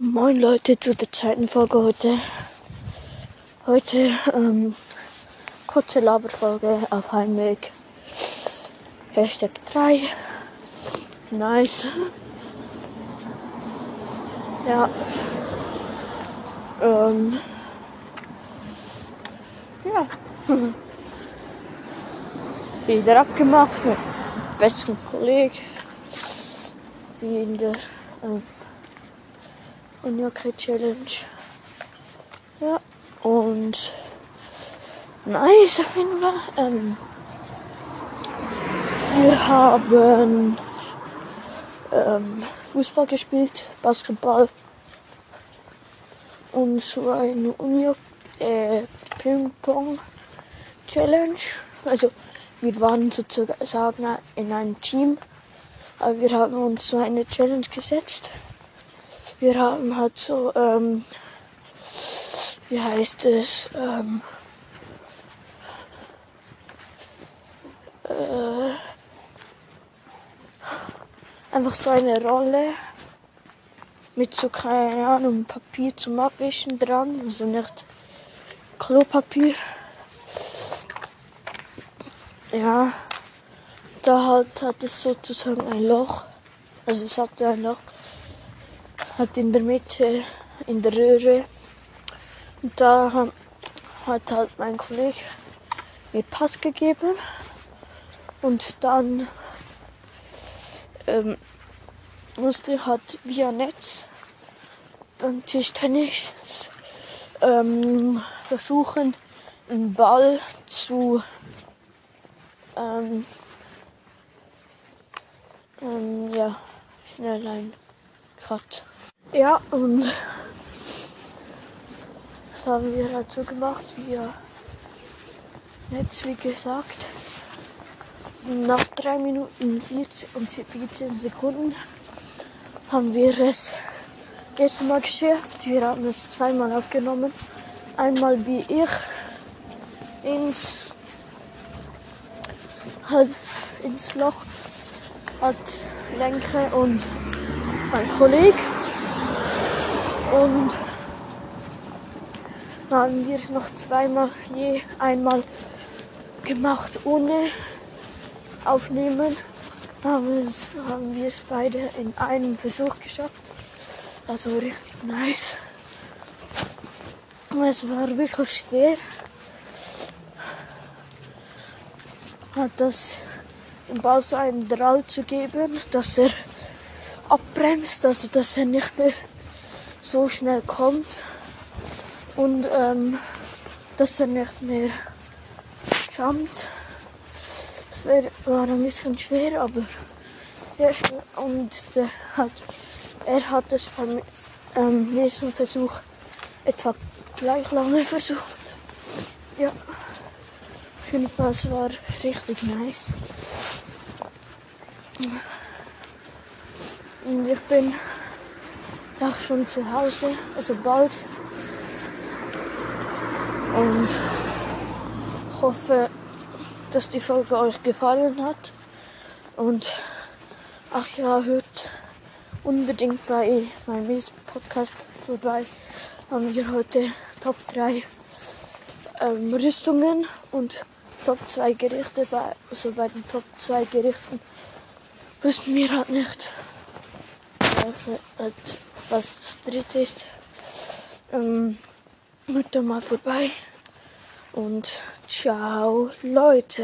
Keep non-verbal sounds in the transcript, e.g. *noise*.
Moin Leute zu der zweiten Folge heute. Heute ähm, kurze Laberfolge auf Heimweg. Hashtag 3. Nice. Ja. Ähm, ja. *laughs* Wieder abgemacht mit besten Kollegen. Wie in der ähm, Unioke Challenge. Ja. Und nice auf jeden Fall. Ähm, wir haben ähm, Fußball gespielt, Basketball und so eine Uni äh. Also wir waren sozusagen in einem Team, aber wir haben uns so eine Challenge gesetzt. Wir haben halt so, ähm, wie heißt es, ähm, äh, einfach so eine Rolle mit so, keine Ahnung, Papier zum Abwischen dran, also nicht Klopapier. Ja, da hat, hat es sozusagen ein Loch, also es hatte ein Loch, hat in der Mitte, in der Röhre, und da ha- hat halt mein Kollege mir Pass gegeben. Und dann ähm, musste ich halt via Netz und Tischtennis ähm, versuchen, einen Ball zu ähm, ähm, ja, schnell ein Cut. Ja, und das haben wir so gemacht, via Netz, wie gesagt. Nach 3 Minuten 14 und 14 Sekunden haben wir es erste Mal geschafft. Wir haben es zweimal aufgenommen. Einmal wie ich ins, halt ins Loch hat lenke und mein Kollege. Und haben wir es noch zweimal je einmal gemacht ohne aufnehmen. Haben wir es, haben wir es beide in einem Versuch geschafft. Also richtig nice. Es war wirklich schwer. Hat das dem Ball so einen Drall zu geben, dass er abbremst, also dass er nicht mehr so schnell kommt und ähm, dass er nicht mehr jumpt. Das wär, war ein bisschen schwer, aber ja, und der hat, er hat es beim ähm, nächsten Versuch etwa gleich lange versucht. Ja, auf jeden Fall, es war richtig nice. Und ich bin auch schon zu Hause, also bald. Und ich hoffe, dass die Folge euch gefallen hat. Und ach ja, hört unbedingt bei meinem Podcast vorbei. Haben wir heute Top 3 ähm, Rüstungen und Top 2 Gerichte. Also bei den Top 2 Gerichten wüssten wir halt nicht, was das dritte ist. Ähm, hört da mal vorbei. Und ciao, Leute.